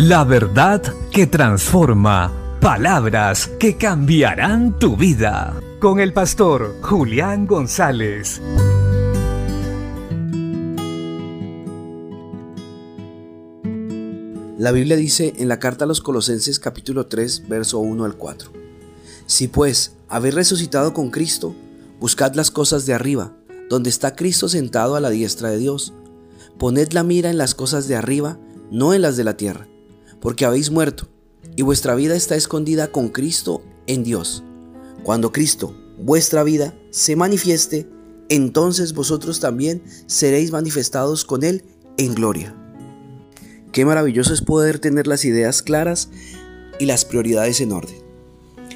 La verdad que transforma. Palabras que cambiarán tu vida. Con el pastor Julián González. La Biblia dice en la carta a los Colosenses capítulo 3, verso 1 al 4. Si pues habéis resucitado con Cristo, buscad las cosas de arriba, donde está Cristo sentado a la diestra de Dios. Poned la mira en las cosas de arriba, no en las de la tierra, porque habéis muerto, y vuestra vida está escondida con Cristo en Dios. Cuando Cristo, vuestra vida, se manifieste, entonces vosotros también seréis manifestados con Él en gloria. Qué maravilloso es poder tener las ideas claras y las prioridades en orden.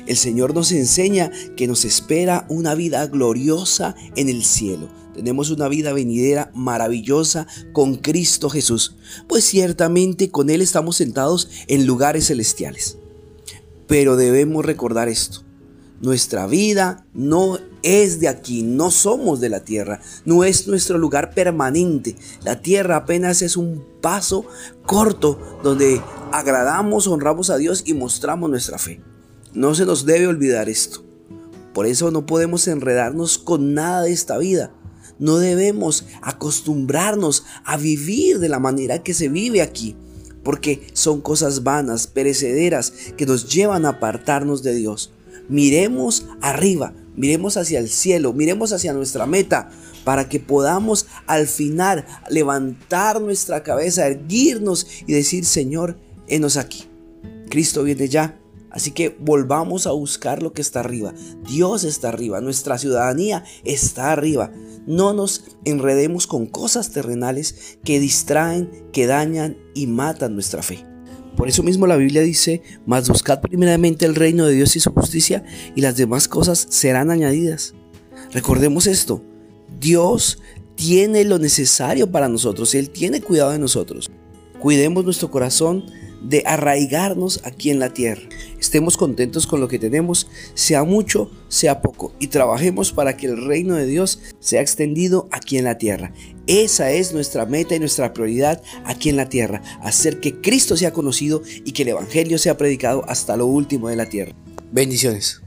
El Señor nos enseña que nos espera una vida gloriosa en el cielo. Tenemos una vida venidera maravillosa con Cristo Jesús, pues ciertamente con Él estamos sentados en lugares celestiales. Pero debemos recordar esto. Nuestra vida no es de aquí, no somos de la tierra, no es nuestro lugar permanente. La tierra apenas es un paso corto donde agradamos, honramos a Dios y mostramos nuestra fe. No se nos debe olvidar esto. Por eso no podemos enredarnos con nada de esta vida. No debemos acostumbrarnos a vivir de la manera que se vive aquí, porque son cosas vanas, perecederas, que nos llevan a apartarnos de Dios. Miremos arriba, miremos hacia el cielo, miremos hacia nuestra meta, para que podamos al final levantar nuestra cabeza, erguirnos y decir, Señor, enos aquí. Cristo viene ya. Así que volvamos a buscar lo que está arriba. Dios está arriba, nuestra ciudadanía está arriba. No nos enredemos con cosas terrenales que distraen, que dañan y matan nuestra fe. Por eso mismo la Biblia dice, mas buscad primeramente el reino de Dios y su justicia y las demás cosas serán añadidas. Recordemos esto, Dios tiene lo necesario para nosotros, Él tiene cuidado de nosotros. Cuidemos nuestro corazón de arraigarnos aquí en la tierra. Estemos contentos con lo que tenemos, sea mucho, sea poco, y trabajemos para que el reino de Dios sea extendido aquí en la tierra. Esa es nuestra meta y nuestra prioridad aquí en la tierra, hacer que Cristo sea conocido y que el Evangelio sea predicado hasta lo último de la tierra. Bendiciones.